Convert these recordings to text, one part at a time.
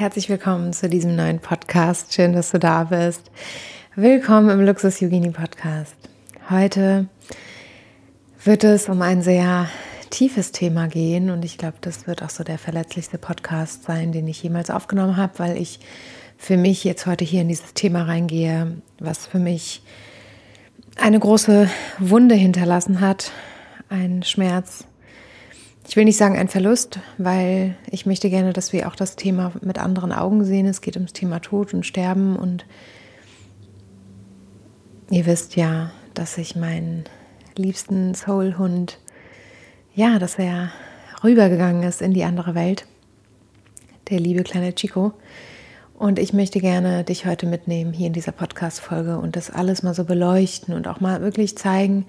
Herzlich willkommen zu diesem neuen Podcast. Schön, dass du da bist. Willkommen im Luxus Yogini Podcast. Heute wird es um ein sehr tiefes Thema gehen und ich glaube, das wird auch so der verletzlichste Podcast sein, den ich jemals aufgenommen habe, weil ich für mich jetzt heute hier in dieses Thema reingehe, was für mich eine große Wunde hinterlassen hat, ein Schmerz, ich will nicht sagen ein Verlust, weil ich möchte gerne, dass wir auch das Thema mit anderen Augen sehen. Es geht ums Thema Tod und Sterben und ihr wisst ja, dass ich meinen liebsten Soul-Hund, ja, dass er rübergegangen ist in die andere Welt, der liebe kleine Chico. Und ich möchte gerne dich heute mitnehmen hier in dieser Podcast-Folge und das alles mal so beleuchten und auch mal wirklich zeigen,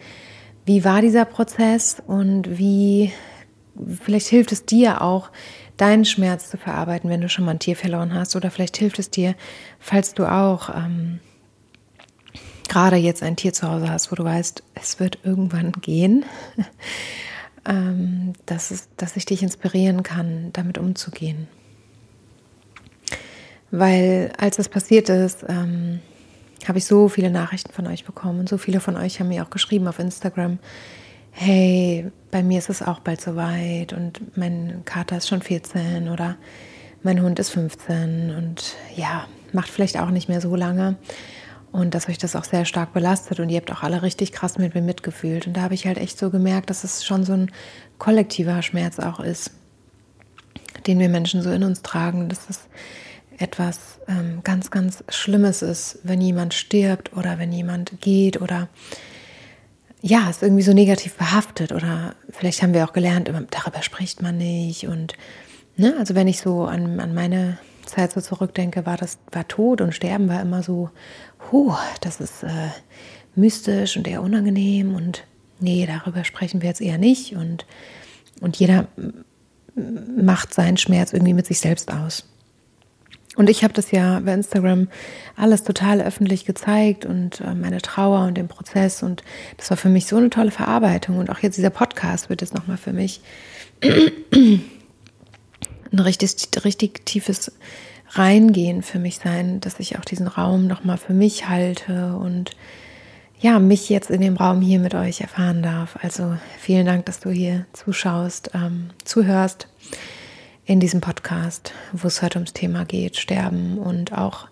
wie war dieser Prozess und wie vielleicht hilft es dir auch, deinen Schmerz zu verarbeiten, wenn du schon mal ein Tier verloren hast. Oder vielleicht hilft es dir, falls du auch ähm, gerade jetzt ein Tier zu Hause hast, wo du weißt, es wird irgendwann gehen, ähm, dass, es, dass ich dich inspirieren kann, damit umzugehen. Weil als das passiert ist, ähm, habe ich so viele Nachrichten von euch bekommen und so viele von euch haben mir auch geschrieben auf Instagram, hey, bei mir ist es auch bald soweit und mein Kater ist schon 14 oder mein Hund ist 15 und ja, macht vielleicht auch nicht mehr so lange. Und dass euch das auch sehr stark belastet und ihr habt auch alle richtig krass mit mir mitgefühlt. Und da habe ich halt echt so gemerkt, dass es schon so ein kollektiver Schmerz auch ist, den wir Menschen so in uns tragen, dass es etwas ähm, ganz, ganz Schlimmes ist, wenn jemand stirbt oder wenn jemand geht oder ja, ist irgendwie so negativ behaftet oder vielleicht haben wir auch gelernt, darüber spricht man nicht und ne, also wenn ich so an, an meine Zeit so zurückdenke, war das war Tod und Sterben war immer so, huh, das ist äh, mystisch und eher unangenehm und nee, darüber sprechen wir jetzt eher nicht und und jeder macht seinen Schmerz irgendwie mit sich selbst aus. Und ich habe das ja bei Instagram alles total öffentlich gezeigt und äh, meine Trauer und den Prozess. Und das war für mich so eine tolle Verarbeitung. Und auch jetzt dieser Podcast wird jetzt nochmal für mich ein richtig, richtig tiefes Reingehen für mich sein, dass ich auch diesen Raum nochmal für mich halte und ja, mich jetzt in dem Raum hier mit euch erfahren darf. Also vielen Dank, dass du hier zuschaust, ähm, zuhörst in diesem Podcast, wo es heute ums Thema geht, sterben und auch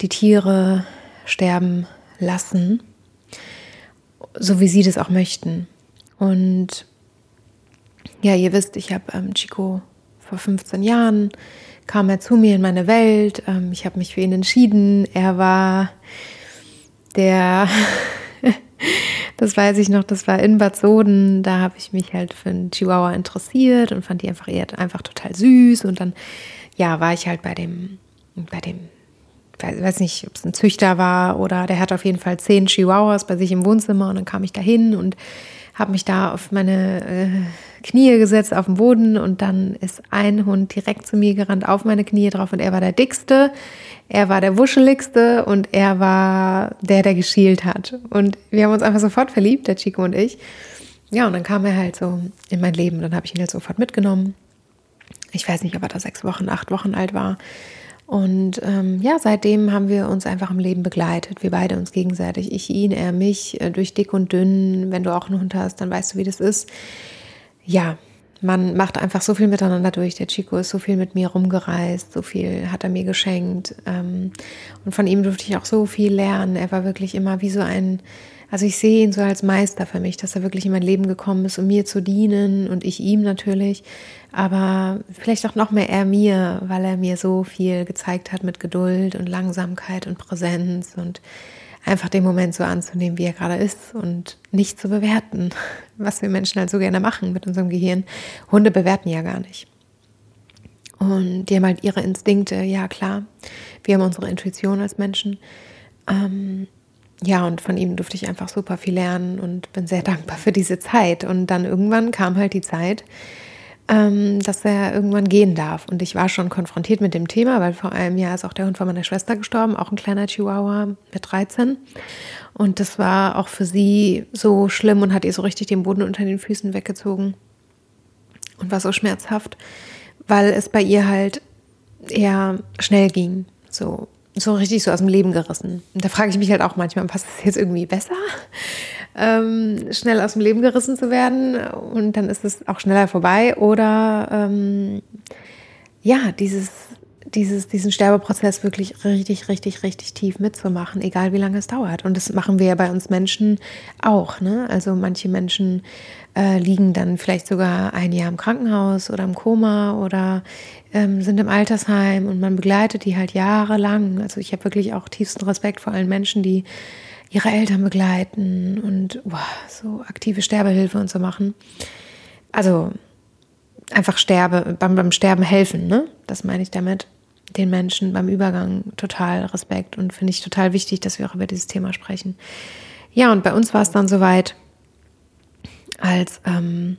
die Tiere sterben lassen, so wie sie das auch möchten. Und ja, ihr wisst, ich habe ähm, Chico vor 15 Jahren, kam er zu mir in meine Welt, ähm, ich habe mich für ihn entschieden, er war der Das weiß ich noch, das war in Bad Soden. Da habe ich mich halt für einen Chihuahua interessiert und fand die einfach eher einfach total süß. Und dann, ja, war ich halt bei dem, bei dem, ich weiß nicht, ob es ein Züchter war oder der hat auf jeden Fall zehn Chihuahuas bei sich im Wohnzimmer und dann kam ich da hin und habe mich da auf meine äh, Knie gesetzt auf den Boden und dann ist ein Hund direkt zu mir gerannt auf meine Knie drauf und er war der dickste, er war der wuscheligste und er war der, der geschielt hat. Und wir haben uns einfach sofort verliebt, der Chico und ich. Ja, und dann kam er halt so in mein Leben. Dann habe ich ihn halt sofort mitgenommen. Ich weiß nicht, ob er da sechs Wochen, acht Wochen alt war. Und ähm, ja, seitdem haben wir uns einfach im Leben begleitet. Wir beide uns gegenseitig. Ich ihn, er mich, äh, durch dick und dünn. Wenn du auch einen Hund hast, dann weißt du, wie das ist. Ja, man macht einfach so viel miteinander durch. Der Chico ist so viel mit mir rumgereist, so viel hat er mir geschenkt. Ähm, und von ihm durfte ich auch so viel lernen. Er war wirklich immer wie so ein also ich sehe ihn so als Meister für mich, dass er wirklich in mein Leben gekommen ist, um mir zu dienen und ich ihm natürlich, aber vielleicht auch noch mehr er mir, weil er mir so viel gezeigt hat mit Geduld und Langsamkeit und Präsenz und einfach den Moment so anzunehmen, wie er gerade ist und nicht zu bewerten, was wir Menschen halt so gerne machen mit unserem Gehirn. Hunde bewerten ja gar nicht. Und die haben halt ihre Instinkte, ja klar. Wir haben unsere Intuition als Menschen. Ähm, ja, und von ihm durfte ich einfach super viel lernen und bin sehr dankbar für diese Zeit. Und dann irgendwann kam halt die Zeit, dass er irgendwann gehen darf. Und ich war schon konfrontiert mit dem Thema, weil vor einem Jahr ist auch der Hund von meiner Schwester gestorben, auch ein kleiner Chihuahua mit 13. Und das war auch für sie so schlimm und hat ihr so richtig den Boden unter den Füßen weggezogen und war so schmerzhaft, weil es bei ihr halt eher schnell ging. So so richtig so aus dem Leben gerissen. Und da frage ich mich halt auch manchmal, passt es jetzt irgendwie besser, ähm, schnell aus dem Leben gerissen zu werden und dann ist es auch schneller vorbei oder ähm, ja, dieses, dieses, diesen Sterbeprozess wirklich richtig, richtig, richtig tief mitzumachen, egal wie lange es dauert. Und das machen wir ja bei uns Menschen auch. Ne? Also manche Menschen äh, liegen dann vielleicht sogar ein Jahr im Krankenhaus oder im Koma oder ähm, sind im Altersheim und man begleitet die halt jahrelang. Also ich habe wirklich auch tiefsten Respekt vor allen Menschen, die ihre Eltern begleiten und wow, so aktive Sterbehilfe und so machen. Also einfach Sterbe, beim, beim Sterben helfen, ne? Das meine ich damit. Den Menschen beim Übergang total Respekt und finde ich total wichtig, dass wir auch über dieses Thema sprechen. Ja, und bei uns war es dann soweit, als, ähm,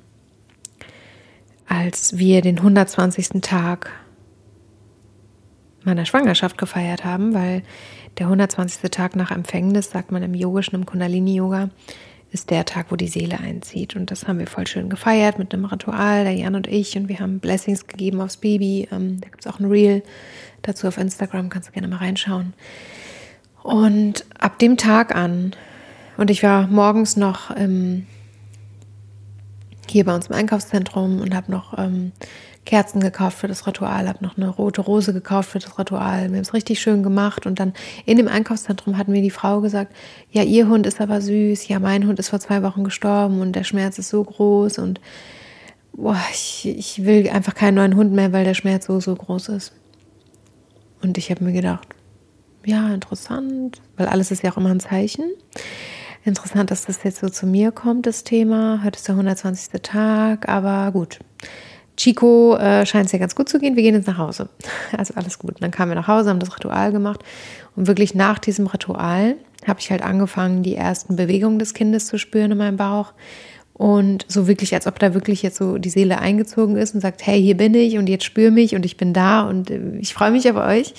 als wir den 120. Tag meiner Schwangerschaft gefeiert haben, weil der 120. Tag nach Empfängnis, sagt man im Yogischen, im Kundalini-Yoga, ist der Tag, wo die Seele einzieht. Und das haben wir voll schön gefeiert mit einem Ritual, der Jan und ich. Und wir haben Blessings gegeben aufs Baby. Ähm, da gibt es auch ein Reel dazu auf Instagram, kannst du gerne mal reinschauen. Und ab dem Tag an, und ich war morgens noch im hier bei uns im Einkaufszentrum und habe noch ähm, Kerzen gekauft für das Ritual, habe noch eine rote Rose gekauft für das Ritual. Wir haben es richtig schön gemacht und dann in dem Einkaufszentrum hat mir die Frau gesagt, ja, ihr Hund ist aber süß, ja, mein Hund ist vor zwei Wochen gestorben und der Schmerz ist so groß und boah, ich, ich will einfach keinen neuen Hund mehr, weil der Schmerz so, so groß ist. Und ich habe mir gedacht, ja, interessant, weil alles ist ja auch immer ein Zeichen. Interessant, dass das jetzt so zu mir kommt, das Thema. Heute ist der 120. Tag, aber gut. Chico äh, scheint es ja ganz gut zu gehen. Wir gehen jetzt nach Hause. Also alles gut. Und dann kamen wir nach Hause, haben das Ritual gemacht. Und wirklich nach diesem Ritual habe ich halt angefangen, die ersten Bewegungen des Kindes zu spüren in meinem Bauch. Und so wirklich, als ob da wirklich jetzt so die Seele eingezogen ist und sagt, hey, hier bin ich und jetzt spür mich und ich bin da und äh, ich freue mich auf euch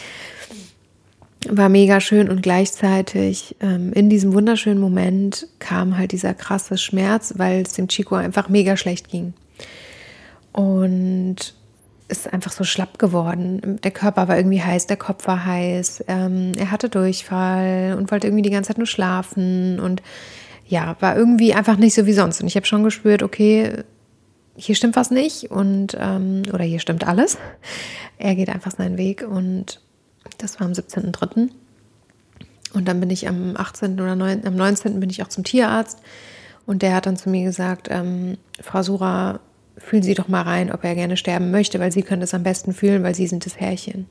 war mega schön und gleichzeitig ähm, in diesem wunderschönen Moment kam halt dieser krasse Schmerz, weil es dem Chico einfach mega schlecht ging. Und ist einfach so schlapp geworden. Der Körper war irgendwie heiß, der Kopf war heiß, ähm, er hatte Durchfall und wollte irgendwie die ganze Zeit nur schlafen und ja, war irgendwie einfach nicht so wie sonst. Und ich habe schon gespürt, okay, hier stimmt was nicht und ähm, oder hier stimmt alles. Er geht einfach seinen Weg und das war am 17.03. Und dann bin ich am 18. oder 9, am 19. bin ich auch zum Tierarzt. Und der hat dann zu mir gesagt, ähm, Frau Sura, fühlen Sie doch mal rein, ob er gerne sterben möchte, weil Sie können das am besten fühlen, weil Sie sind das Härchen.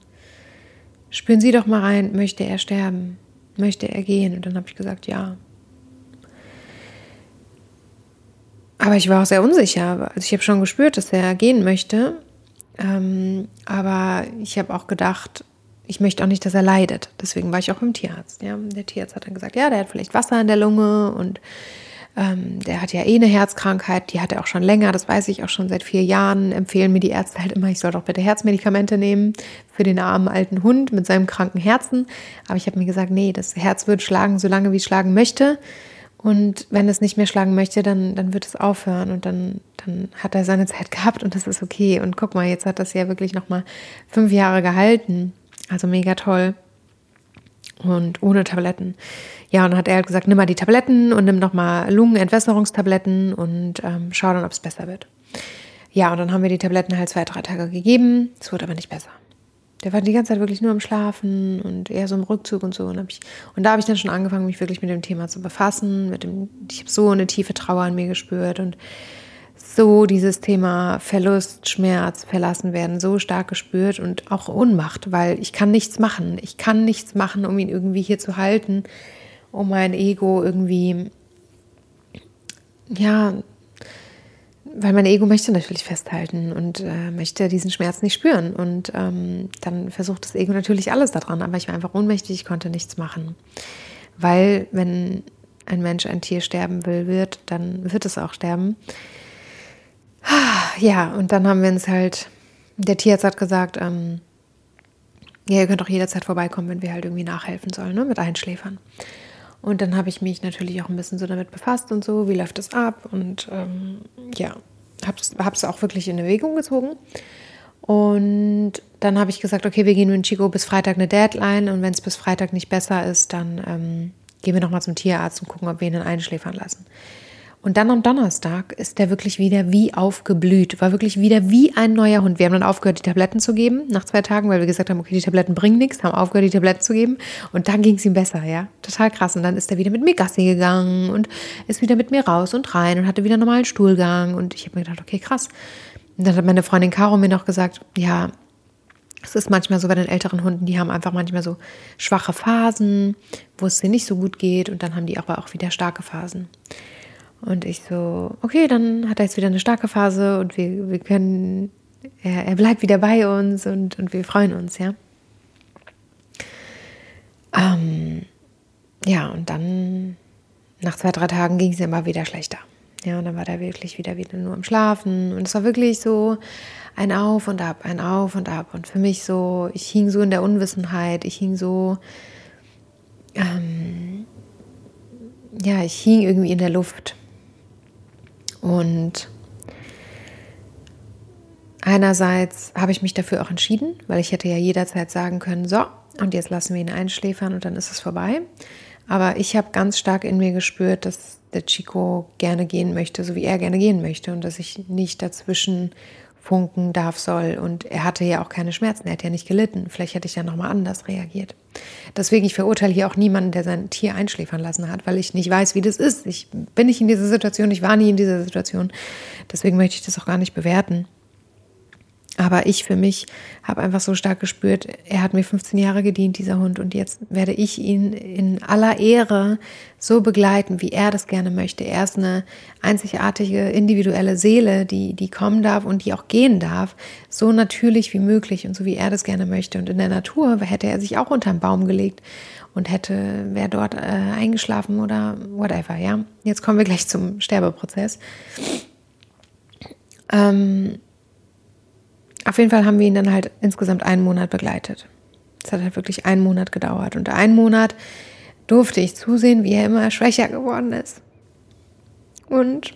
Spüren Sie doch mal rein, möchte er sterben? Möchte er gehen? Und dann habe ich gesagt, ja. Aber ich war auch sehr unsicher. Also ich habe schon gespürt, dass er gehen möchte. Ähm, aber ich habe auch gedacht, ich möchte auch nicht, dass er leidet. Deswegen war ich auch beim Tierarzt. Ja. Der Tierarzt hat dann gesagt, ja, der hat vielleicht Wasser in der Lunge und ähm, der hat ja eh eine Herzkrankheit, die hat er auch schon länger, das weiß ich auch schon seit vier Jahren. Empfehlen mir die Ärzte halt immer, ich soll doch bitte Herzmedikamente nehmen für den armen alten Hund mit seinem kranken Herzen. Aber ich habe mir gesagt, nee, das Herz wird schlagen, solange wie es schlagen möchte. Und wenn es nicht mehr schlagen möchte, dann, dann wird es aufhören und dann, dann hat er seine Zeit gehabt und das ist okay. Und guck mal, jetzt hat das ja wirklich nochmal fünf Jahre gehalten. Also mega toll. Und ohne Tabletten. Ja, und dann hat er halt gesagt, nimm mal die Tabletten und nimm nochmal Lungenentwässerungstabletten und ähm, schau dann, ob es besser wird. Ja, und dann haben wir die Tabletten halt zwei, drei Tage gegeben. Es wurde aber nicht besser. Der war die ganze Zeit wirklich nur am Schlafen und eher so im Rückzug und so. Und, ich, und da habe ich dann schon angefangen, mich wirklich mit dem Thema zu befassen. Mit dem, ich habe so eine tiefe Trauer an mir gespürt und so dieses Thema Verlust, Schmerz, verlassen werden so stark gespürt und auch Ohnmacht, weil ich kann nichts machen. Ich kann nichts machen, um ihn irgendwie hier zu halten, um mein Ego irgendwie, ja, weil mein Ego möchte natürlich festhalten und äh, möchte diesen Schmerz nicht spüren. Und ähm, dann versucht das Ego natürlich alles daran, aber ich war einfach ohnmächtig, ich konnte nichts machen. Weil wenn ein Mensch ein Tier sterben will, wird, dann wird es auch sterben. Ja, und dann haben wir uns halt, der Tierarzt hat gesagt, ähm, ja, ihr könnt auch jederzeit vorbeikommen, wenn wir halt irgendwie nachhelfen sollen, ne, mit Einschläfern. Und dann habe ich mich natürlich auch ein bisschen so damit befasst und so, wie läuft das ab und ähm, ja, habe es auch wirklich in Erwägung gezogen. Und dann habe ich gesagt, okay, wir gehen mit Chico bis Freitag eine Deadline und wenn es bis Freitag nicht besser ist, dann ähm, gehen wir nochmal zum Tierarzt und gucken, ob wir ihn einschläfern lassen. Und dann am Donnerstag ist der wirklich wieder wie aufgeblüht, war wirklich wieder wie ein neuer Hund. Wir haben dann aufgehört, die Tabletten zu geben nach zwei Tagen, weil wir gesagt haben, okay, die Tabletten bringen nichts, haben aufgehört, die Tabletten zu geben. Und dann ging es ihm besser, ja. Total krass. Und dann ist er wieder mit mir Gassi gegangen und ist wieder mit mir raus und rein und hatte wieder normalen Stuhlgang. Und ich habe mir gedacht, okay, krass. Und dann hat meine Freundin Caro mir noch gesagt, ja, es ist manchmal so bei den älteren Hunden, die haben einfach manchmal so schwache Phasen, wo es denen nicht so gut geht und dann haben die aber auch wieder starke Phasen. Und ich so, okay, dann hat er jetzt wieder eine starke Phase und wir, wir können, er, er bleibt wieder bei uns und, und wir freuen uns, ja. Ähm, ja, und dann nach zwei, drei Tagen ging es immer wieder schlechter. Ja, und dann war der wirklich wieder, wieder nur am Schlafen. Und es war wirklich so ein Auf und Ab, ein Auf und Ab. Und für mich so, ich hing so in der Unwissenheit, ich hing so, ähm, ja, ich hing irgendwie in der Luft. Und einerseits habe ich mich dafür auch entschieden, weil ich hätte ja jederzeit sagen können, so, und jetzt lassen wir ihn einschläfern und dann ist es vorbei. Aber ich habe ganz stark in mir gespürt, dass der Chico gerne gehen möchte, so wie er gerne gehen möchte und dass ich nicht dazwischen funken darf soll. Und er hatte ja auch keine Schmerzen, er hat ja nicht gelitten. Vielleicht hätte ich ja nochmal anders reagiert. Deswegen, ich verurteile hier auch niemanden, der sein Tier einschläfern lassen hat, weil ich nicht weiß, wie das ist. Ich bin nicht in dieser Situation, ich war nie in dieser Situation. Deswegen möchte ich das auch gar nicht bewerten. Aber ich für mich habe einfach so stark gespürt, er hat mir 15 Jahre gedient, dieser Hund, und jetzt werde ich ihn in aller Ehre so begleiten, wie er das gerne möchte. Er ist eine einzigartige, individuelle Seele, die, die kommen darf und die auch gehen darf, so natürlich wie möglich und so wie er das gerne möchte. Und in der Natur hätte er sich auch unter einen Baum gelegt und hätte, wäre dort äh, eingeschlafen oder whatever, ja. Jetzt kommen wir gleich zum Sterbeprozess. Ähm, auf jeden Fall haben wir ihn dann halt insgesamt einen Monat begleitet. Es hat halt wirklich einen Monat gedauert. Und einen Monat durfte ich zusehen, wie er immer schwächer geworden ist. Und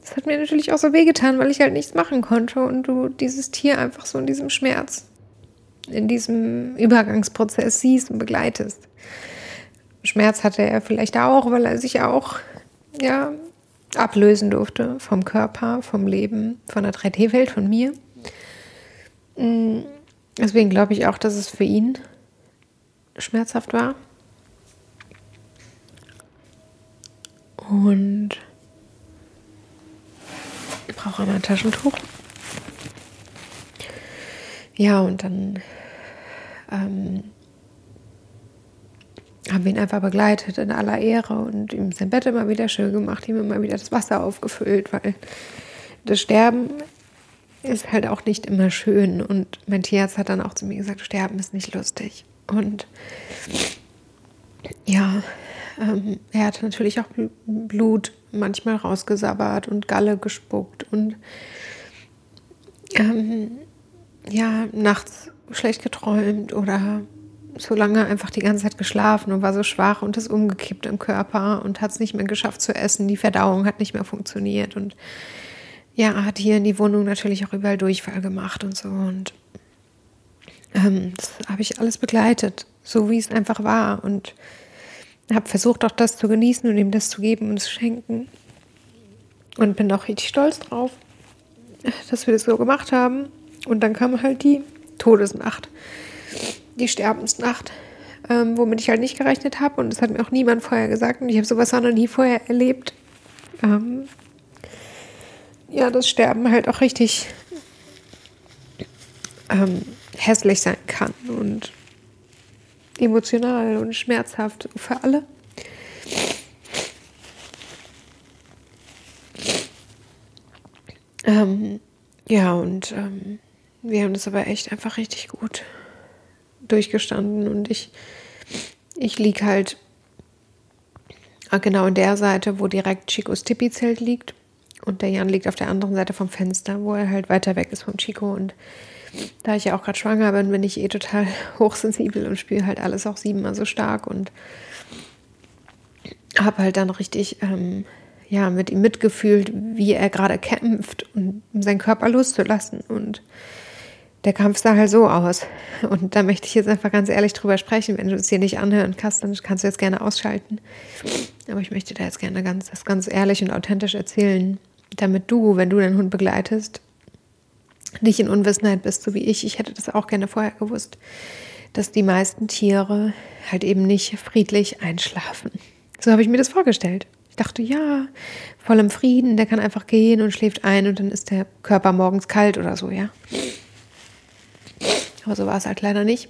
das hat mir natürlich auch so wehgetan, weil ich halt nichts machen konnte und du dieses Tier einfach so in diesem Schmerz, in diesem Übergangsprozess siehst und begleitest. Schmerz hatte er vielleicht auch, weil er sich auch ja, ablösen durfte vom Körper, vom Leben, von der 3D-Welt, von mir. Mm, deswegen glaube ich auch, dass es für ihn schmerzhaft war. Und ich brauche einmal ein Taschentuch. Ja, und dann ähm, haben wir ihn einfach begleitet in aller Ehre und ihm sein Bett immer wieder schön gemacht, ihm immer wieder das Wasser aufgefüllt, weil das Sterben ist halt auch nicht immer schön. Und mein Tierarzt hat dann auch zu mir gesagt, sterben ist nicht lustig. Und ja, ähm, er hat natürlich auch Blut manchmal rausgesabbert und Galle gespuckt und ähm, ja, nachts schlecht geträumt oder so lange einfach die ganze Zeit geschlafen und war so schwach und ist umgekippt im Körper und hat es nicht mehr geschafft zu essen. Die Verdauung hat nicht mehr funktioniert und ja, hat hier in die Wohnung natürlich auch überall Durchfall gemacht und so. Und ähm, das habe ich alles begleitet, so wie es einfach war. Und habe versucht, auch das zu genießen und ihm das zu geben und zu schenken. Und bin auch richtig stolz drauf, dass wir das so gemacht haben. Und dann kam halt die Todesnacht, die Sterbensnacht, ähm, womit ich halt nicht gerechnet habe. Und das hat mir auch niemand vorher gesagt. Und ich habe sowas auch noch nie vorher erlebt. Ähm, ja, das Sterben halt auch richtig ähm, hässlich sein kann und emotional und schmerzhaft für alle. Ähm, ja, und ähm, wir haben das aber echt einfach richtig gut durchgestanden und ich, ich liege halt genau in der Seite, wo direkt Chicos Tipi-Zelt liegt und der Jan liegt auf der anderen Seite vom Fenster, wo er halt weiter weg ist vom Chico und da ich ja auch gerade schwanger bin, bin ich eh total hochsensibel und spiele halt alles auch siebenmal so stark und habe halt dann richtig ähm, ja, mit ihm mitgefühlt, wie er gerade kämpft, um seinen Körper loszulassen. Und der Kampf sah halt so aus. Und da möchte ich jetzt einfach ganz ehrlich drüber sprechen. Wenn du es dir nicht anhören kannst, dann kannst du jetzt gerne ausschalten. Aber ich möchte da jetzt gerne ganz, das ganz ehrlich und authentisch erzählen, damit du, wenn du deinen Hund begleitest, nicht in Unwissenheit bist, so wie ich. Ich hätte das auch gerne vorher gewusst, dass die meisten Tiere halt eben nicht friedlich einschlafen. So habe ich mir das vorgestellt. Ich dachte, ja, voll im Frieden, der kann einfach gehen und schläft ein und dann ist der Körper morgens kalt oder so, ja. Aber so war es halt leider nicht.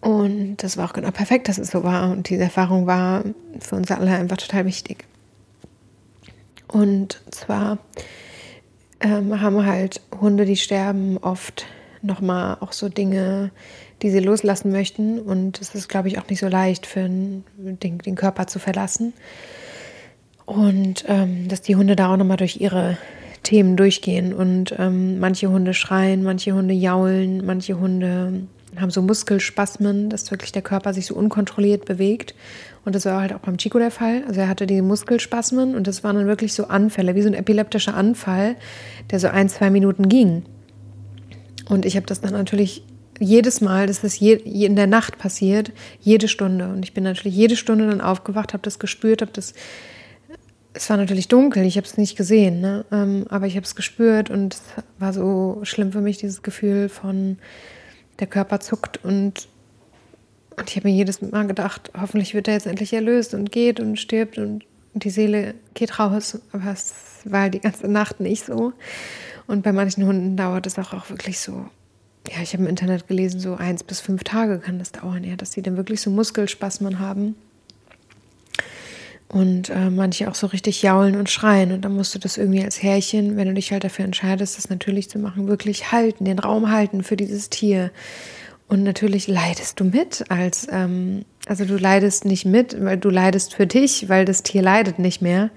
Und das war auch genau perfekt, dass es so war. Und diese Erfahrung war für uns alle einfach total wichtig. Und zwar ähm, haben halt Hunde, die sterben, oft nochmal auch so Dinge, die sie loslassen möchten. Und es ist, glaube ich, auch nicht so leicht für den, den Körper zu verlassen. Und ähm, dass die Hunde da auch nochmal durch ihre Themen durchgehen. Und ähm, manche Hunde schreien, manche Hunde jaulen, manche Hunde haben so Muskelspasmen, dass wirklich der Körper sich so unkontrolliert bewegt. Und das war halt auch beim Chico der Fall. Also er hatte die Muskelspasmen und das waren dann wirklich so Anfälle, wie so ein epileptischer Anfall, der so ein, zwei Minuten ging. Und ich habe das dann natürlich jedes Mal, das ist je, in der Nacht passiert, jede Stunde. Und ich bin natürlich jede Stunde dann aufgewacht, habe das gespürt, habe das. Es war natürlich dunkel, ich habe es nicht gesehen, ne? Ähm, aber ich habe es gespürt und es war so schlimm für mich, dieses Gefühl von, der Körper zuckt und und ich habe mir jedes Mal gedacht, hoffentlich wird er jetzt endlich erlöst und geht und stirbt und die Seele geht raus. Aber es war die ganze Nacht nicht so. Und bei manchen Hunden dauert es auch, auch wirklich so. Ja, ich habe im Internet gelesen, so eins bis fünf Tage kann das dauern, ja, dass sie dann wirklich so Muskelspasmen haben. Und äh, manche auch so richtig jaulen und schreien. Und dann musst du das irgendwie als Härchen, wenn du dich halt dafür entscheidest, das natürlich zu machen, wirklich halten, den Raum halten für dieses Tier. Und natürlich leidest du mit als, ähm, also du leidest nicht mit, weil du leidest für dich, weil das Tier leidet nicht mehr.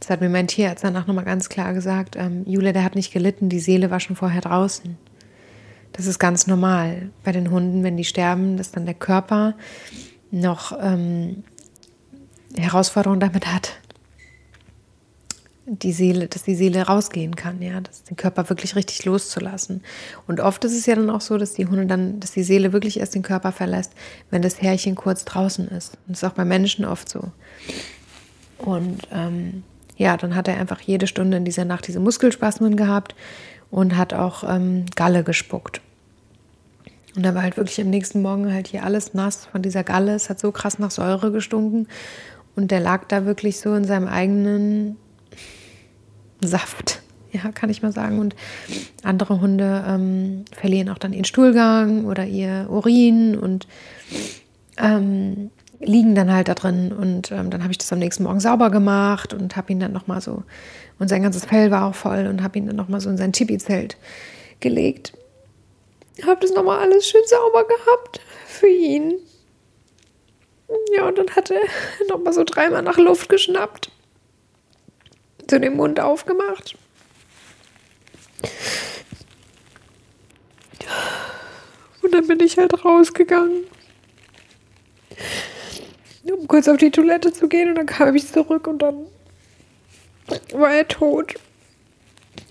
Das hat mir mein Tierarzt danach nochmal ganz klar gesagt. Ähm, Jule, der hat nicht gelitten, die Seele war schon vorher draußen. Das ist ganz normal bei den Hunden, wenn die sterben, dass dann der Körper noch ähm, Herausforderungen damit hat, die Seele, dass die Seele rausgehen kann, ja, dass den Körper wirklich richtig loszulassen. Und oft ist es ja dann auch so, dass die Hunde dann, dass die Seele wirklich erst den Körper verlässt, wenn das Härchen kurz draußen ist. Und das ist auch bei Menschen oft so. Und ähm, ja, dann hat er einfach jede Stunde in dieser Nacht diese Muskelspasmen gehabt und hat auch ähm, Galle gespuckt. Und da war halt wirklich am nächsten Morgen halt hier alles nass von dieser Galle. Es hat so krass nach Säure gestunken. Und der lag da wirklich so in seinem eigenen Saft, ja, kann ich mal sagen. Und andere Hunde ähm, verlieren auch dann ihren Stuhlgang oder ihr Urin und ähm, liegen dann halt da drin. Und ähm, dann habe ich das am nächsten Morgen sauber gemacht und habe ihn dann nochmal so, und sein ganzes Fell war auch voll und habe ihn dann nochmal so in sein Tipi-Zelt gelegt. Habe das nochmal alles schön sauber gehabt für ihn. Ja, und dann hat er nochmal so dreimal nach Luft geschnappt so den Mund aufgemacht. Und dann bin ich halt rausgegangen, um kurz auf die Toilette zu gehen. Und dann kam ich zurück und dann war er tot.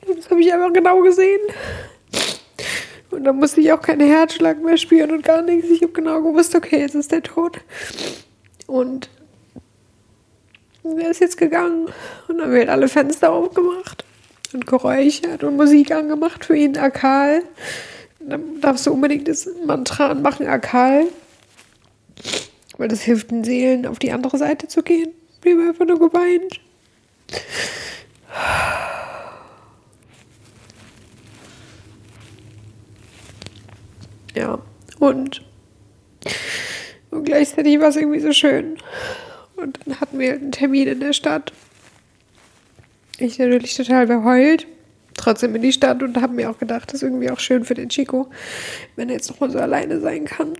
Das habe ich einfach genau gesehen. Und dann musste ich auch keinen Herzschlag mehr spüren und gar nichts. Ich habe genau gewusst, okay, jetzt ist der tot. Und er ist jetzt gegangen und dann wird alle Fenster aufgemacht und geräuchert und Musik angemacht für ihn, Akal. Dann darfst du unbedingt das Mantra anmachen, Akal. Weil das hilft den Seelen, auf die andere Seite zu gehen. Wir haben einfach nur geweint. Ja, und, und gleichzeitig war es irgendwie so schön. Und dann hatten wir einen Termin in der Stadt. ich natürlich total beheult. Trotzdem in die Stadt und habe mir auch gedacht, das ist irgendwie auch schön für den Chico, wenn er jetzt nochmal so alleine sein kann.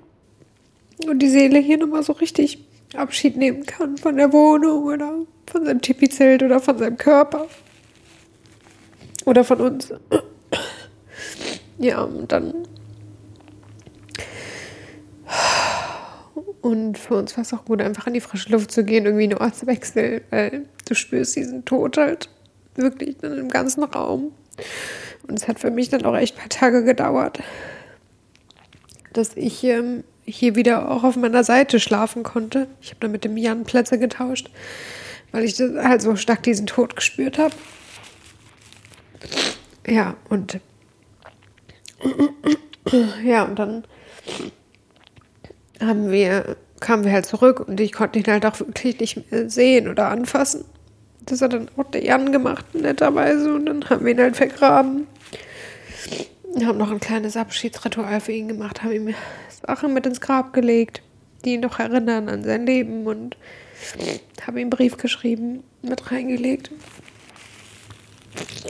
Und die Seele hier nochmal so richtig Abschied nehmen kann von der Wohnung oder von seinem Tipizelt oder von seinem Körper. Oder von uns. Ja, und dann. Und für uns war es auch gut, einfach in die frische Luft zu gehen, irgendwie einen Ortswechsel, weil du spürst diesen Tod halt wirklich in dem ganzen Raum. Und es hat für mich dann auch echt ein paar Tage gedauert, dass ich ähm, hier wieder auch auf meiner Seite schlafen konnte. Ich habe dann mit dem Jan Plätze getauscht, weil ich halt so stark diesen Tod gespürt habe. Ja, und ja, und dann haben wir, kamen wir halt zurück und ich konnte ihn halt auch wirklich nicht mehr sehen oder anfassen. Das hat dann auch der Jan gemacht, netterweise, und dann haben wir ihn halt vergraben. Wir haben noch ein kleines Abschiedsritual für ihn gemacht, haben ihm Sachen mit ins Grab gelegt, die ihn noch erinnern an sein Leben und haben ihm einen Brief geschrieben, mit reingelegt.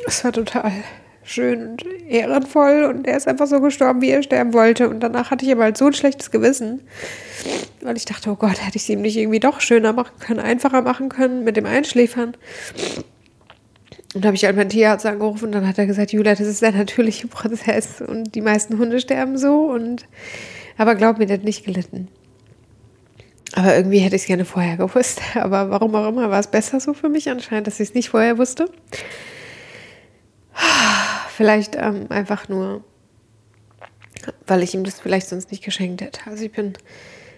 Es war total schön und ehrenvoll und er ist einfach so gestorben, wie er sterben wollte. Und danach hatte ich aber halt so ein schlechtes Gewissen, weil ich dachte, oh Gott, hätte ich es ihm nicht irgendwie doch schöner machen können, einfacher machen können mit dem Einschläfern. Und da habe ich halt meinen Tierarzt angerufen und dann hat er gesagt, Julia, das ist der natürliche Prozess und die meisten Hunde sterben so und aber glaub mir, der hat nicht gelitten. Aber irgendwie hätte ich es gerne vorher gewusst. Aber warum auch immer war es besser so für mich anscheinend, dass ich es nicht vorher wusste. Vielleicht ähm, einfach nur, weil ich ihm das vielleicht sonst nicht geschenkt hätte. Also ich bin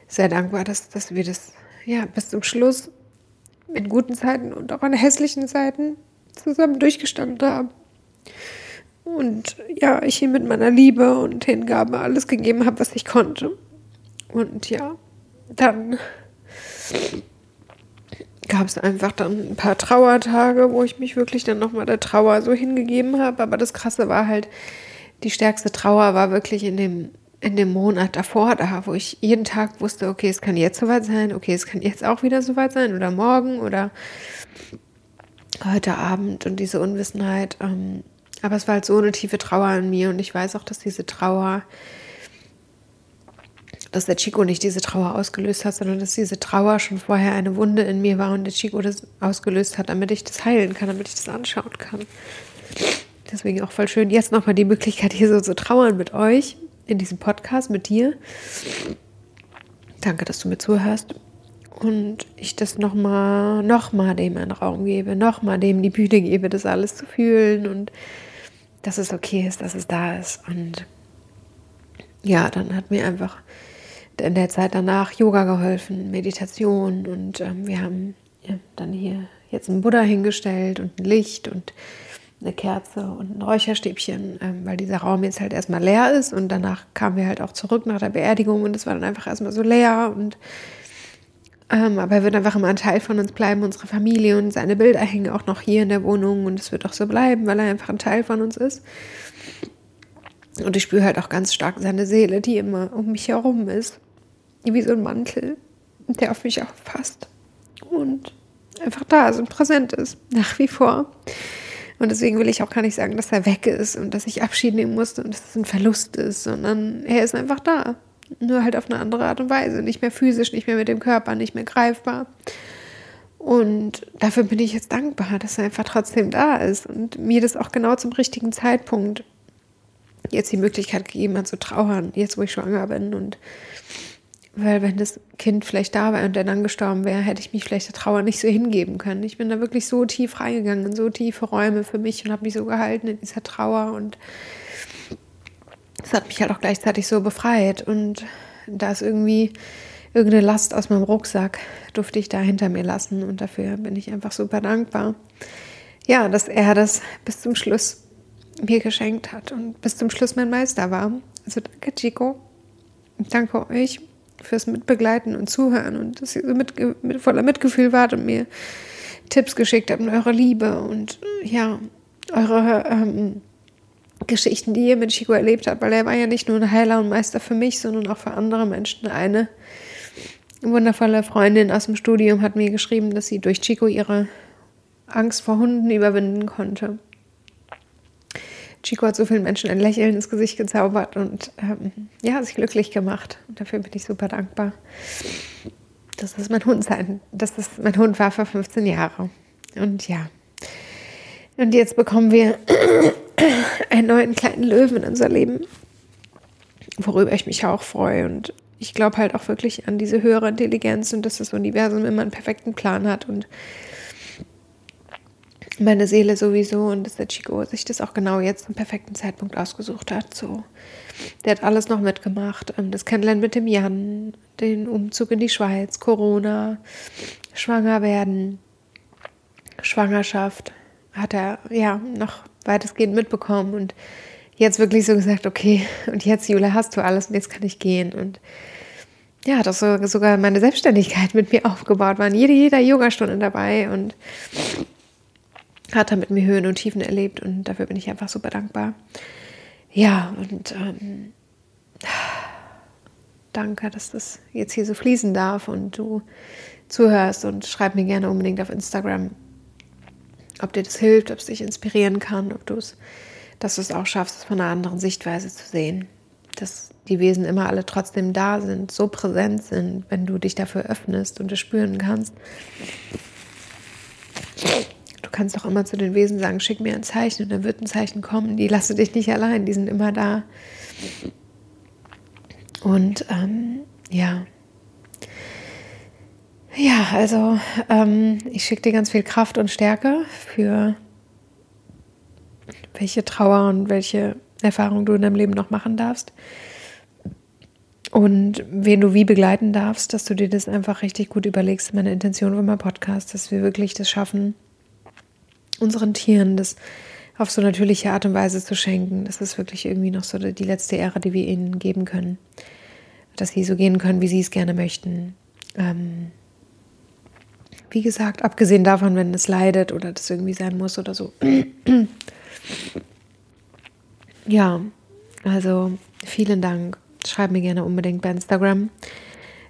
sehr dankbar, dass, dass wir das ja bis zum Schluss in guten Zeiten und auch in hässlichen Zeiten zusammen durchgestanden haben. Und ja, ich ihm mit meiner Liebe und Hingabe alles gegeben habe, was ich konnte. Und ja, dann gab es einfach dann ein paar Trauertage, wo ich mich wirklich dann nochmal der Trauer so hingegeben habe. Aber das Krasse war halt, die stärkste Trauer war wirklich in dem, in dem Monat davor da, wo ich jeden Tag wusste, okay, es kann jetzt soweit sein, okay, es kann jetzt auch wieder soweit sein oder morgen oder heute Abend und diese Unwissenheit. Ähm, aber es war halt so eine tiefe Trauer in mir und ich weiß auch, dass diese Trauer, dass der Chico nicht diese Trauer ausgelöst hat, sondern dass diese Trauer schon vorher eine Wunde in mir war und der Chico das ausgelöst hat, damit ich das heilen kann, damit ich das anschauen kann. Deswegen auch voll schön, jetzt nochmal die Möglichkeit, hier so zu trauern mit euch in diesem Podcast, mit dir. Danke, dass du mir zuhörst. Und ich das nochmal, nochmal dem einen Raum gebe, nochmal dem die Bühne gebe, das alles zu fühlen und dass es okay ist, dass es da ist. Und ja, dann hat mir einfach in der Zeit danach Yoga geholfen, Meditation und ähm, wir haben ja, dann hier jetzt einen Buddha hingestellt und ein Licht und eine Kerze und ein Räucherstäbchen, ähm, weil dieser Raum jetzt halt erstmal leer ist und danach kamen wir halt auch zurück nach der Beerdigung und es war dann einfach erstmal so leer und ähm, aber er wird einfach immer ein Teil von uns bleiben, unsere Familie und seine Bilder hängen auch noch hier in der Wohnung und es wird auch so bleiben, weil er einfach ein Teil von uns ist. Und ich spüre halt auch ganz stark seine Seele, die immer um mich herum ist. Wie so ein Mantel, der auf mich aufpasst. Und einfach da ist und präsent ist, nach wie vor. Und deswegen will ich auch gar nicht sagen, dass er weg ist und dass ich Abschied nehmen musste und dass es ein Verlust ist, sondern er ist einfach da. Nur halt auf eine andere Art und Weise. Nicht mehr physisch, nicht mehr mit dem Körper, nicht mehr greifbar. Und dafür bin ich jetzt dankbar, dass er einfach trotzdem da ist und mir das auch genau zum richtigen Zeitpunkt jetzt die Möglichkeit gegeben hat zu trauern, jetzt wo ich schwanger bin. Und weil wenn das Kind vielleicht da wäre und der dann gestorben wäre, hätte ich mich vielleicht der Trauer nicht so hingeben können. Ich bin da wirklich so tief reingegangen in so tiefe Räume für mich und habe mich so gehalten in dieser Trauer und das hat mich halt auch gleichzeitig so befreit. Und da ist irgendwie irgendeine Last aus meinem Rucksack, durfte ich da hinter mir lassen. Und dafür bin ich einfach super dankbar. Ja, dass er das bis zum Schluss mir geschenkt hat und bis zum Schluss mein Meister war. Also danke, Chico. Danke euch fürs Mitbegleiten und Zuhören und dass ihr so mit, mit voller Mitgefühl wart und mir Tipps geschickt habt und eure Liebe und ja, eure ähm, Geschichten, die ihr mit Chico erlebt habt, weil er war ja nicht nur ein Heiler und Meister für mich, sondern auch für andere Menschen. Eine wundervolle Freundin aus dem Studium hat mir geschrieben, dass sie durch Chico ihre Angst vor Hunden überwinden konnte. Chico hat so vielen Menschen ein Lächeln ins Gesicht gezaubert und ähm, ja, sich glücklich gemacht. Und dafür bin ich super dankbar. Das ist mein Hund sein. Das ist mein Hund war vor 15 Jahren. Und ja. Und jetzt bekommen wir einen neuen kleinen Löwen in unser Leben, worüber ich mich auch freue. Und ich glaube halt auch wirklich an diese höhere Intelligenz und dass das Universum immer einen perfekten Plan hat und meine Seele sowieso und dass der Chico sich das auch genau jetzt zum perfekten Zeitpunkt ausgesucht hat. So, der hat alles noch mitgemacht. Ähm, das Kennenlernen mit dem Jan, den Umzug in die Schweiz, Corona, schwanger werden, Schwangerschaft hat er ja noch weitestgehend mitbekommen und jetzt wirklich so gesagt, okay, und jetzt, Jule, hast du alles und jetzt kann ich gehen. Und ja, so, sogar meine Selbstständigkeit mit mir aufgebaut, waren jede, jeder Yogastunde dabei und hat da mit mir Höhen und Tiefen erlebt und dafür bin ich einfach super dankbar. Ja, und ähm, danke, dass das jetzt hier so fließen darf und du zuhörst und schreib mir gerne unbedingt auf Instagram, ob dir das hilft, ob es dich inspirieren kann, ob du es, dass du es auch schaffst, es von einer anderen Sichtweise zu sehen. Dass die Wesen immer alle trotzdem da sind, so präsent sind, wenn du dich dafür öffnest und es spüren kannst kannst doch immer zu den Wesen sagen, schick mir ein Zeichen und dann wird ein Zeichen kommen. Die lasse dich nicht allein, die sind immer da. Und ähm, ja. Ja, also ähm, ich schicke dir ganz viel Kraft und Stärke für welche Trauer und welche Erfahrung du in deinem Leben noch machen darfst. Und wen du wie begleiten darfst, dass du dir das einfach richtig gut überlegst. Meine Intention für meinen Podcast, dass wir wirklich das schaffen, unseren Tieren das auf so natürliche Art und Weise zu schenken. Das ist wirklich irgendwie noch so die letzte Ehre, die wir ihnen geben können. Dass sie so gehen können, wie sie es gerne möchten. Ähm, wie gesagt, abgesehen davon, wenn es leidet oder das irgendwie sein muss oder so. ja, also vielen Dank. Schreib mir gerne unbedingt bei Instagram.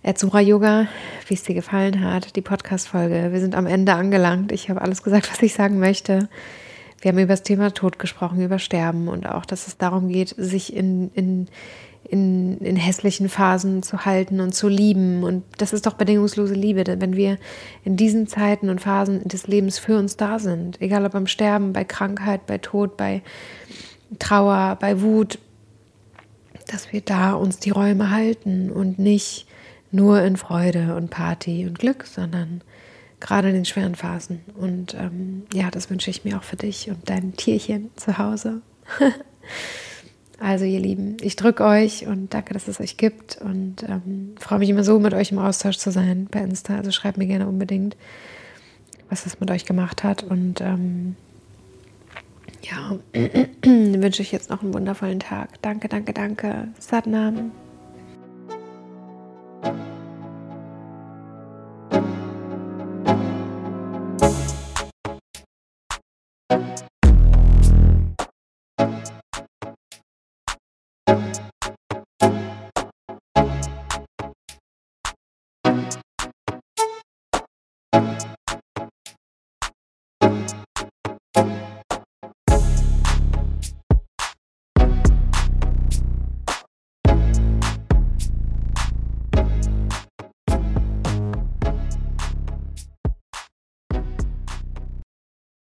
Erzura Yoga, wie es dir gefallen hat, die Podcast-Folge. Wir sind am Ende angelangt. Ich habe alles gesagt, was ich sagen möchte. Wir haben über das Thema Tod gesprochen, über Sterben und auch, dass es darum geht, sich in, in, in, in hässlichen Phasen zu halten und zu lieben. Und das ist doch bedingungslose Liebe, denn wenn wir in diesen Zeiten und Phasen des Lebens für uns da sind, egal ob beim Sterben, bei Krankheit, bei Tod, bei Trauer, bei Wut, dass wir da uns die Räume halten und nicht nur in Freude und Party und Glück, sondern gerade in den schweren Phasen. Und ähm, ja, das wünsche ich mir auch für dich und dein Tierchen zu Hause. also ihr Lieben, ich drücke euch und danke, dass es euch gibt und ähm, freue mich immer so, mit euch im Austausch zu sein bei Insta. Also schreibt mir gerne unbedingt, was es mit euch gemacht hat und ähm, ja, wünsche ich jetzt noch einen wundervollen Tag. Danke, danke, danke. Satnam.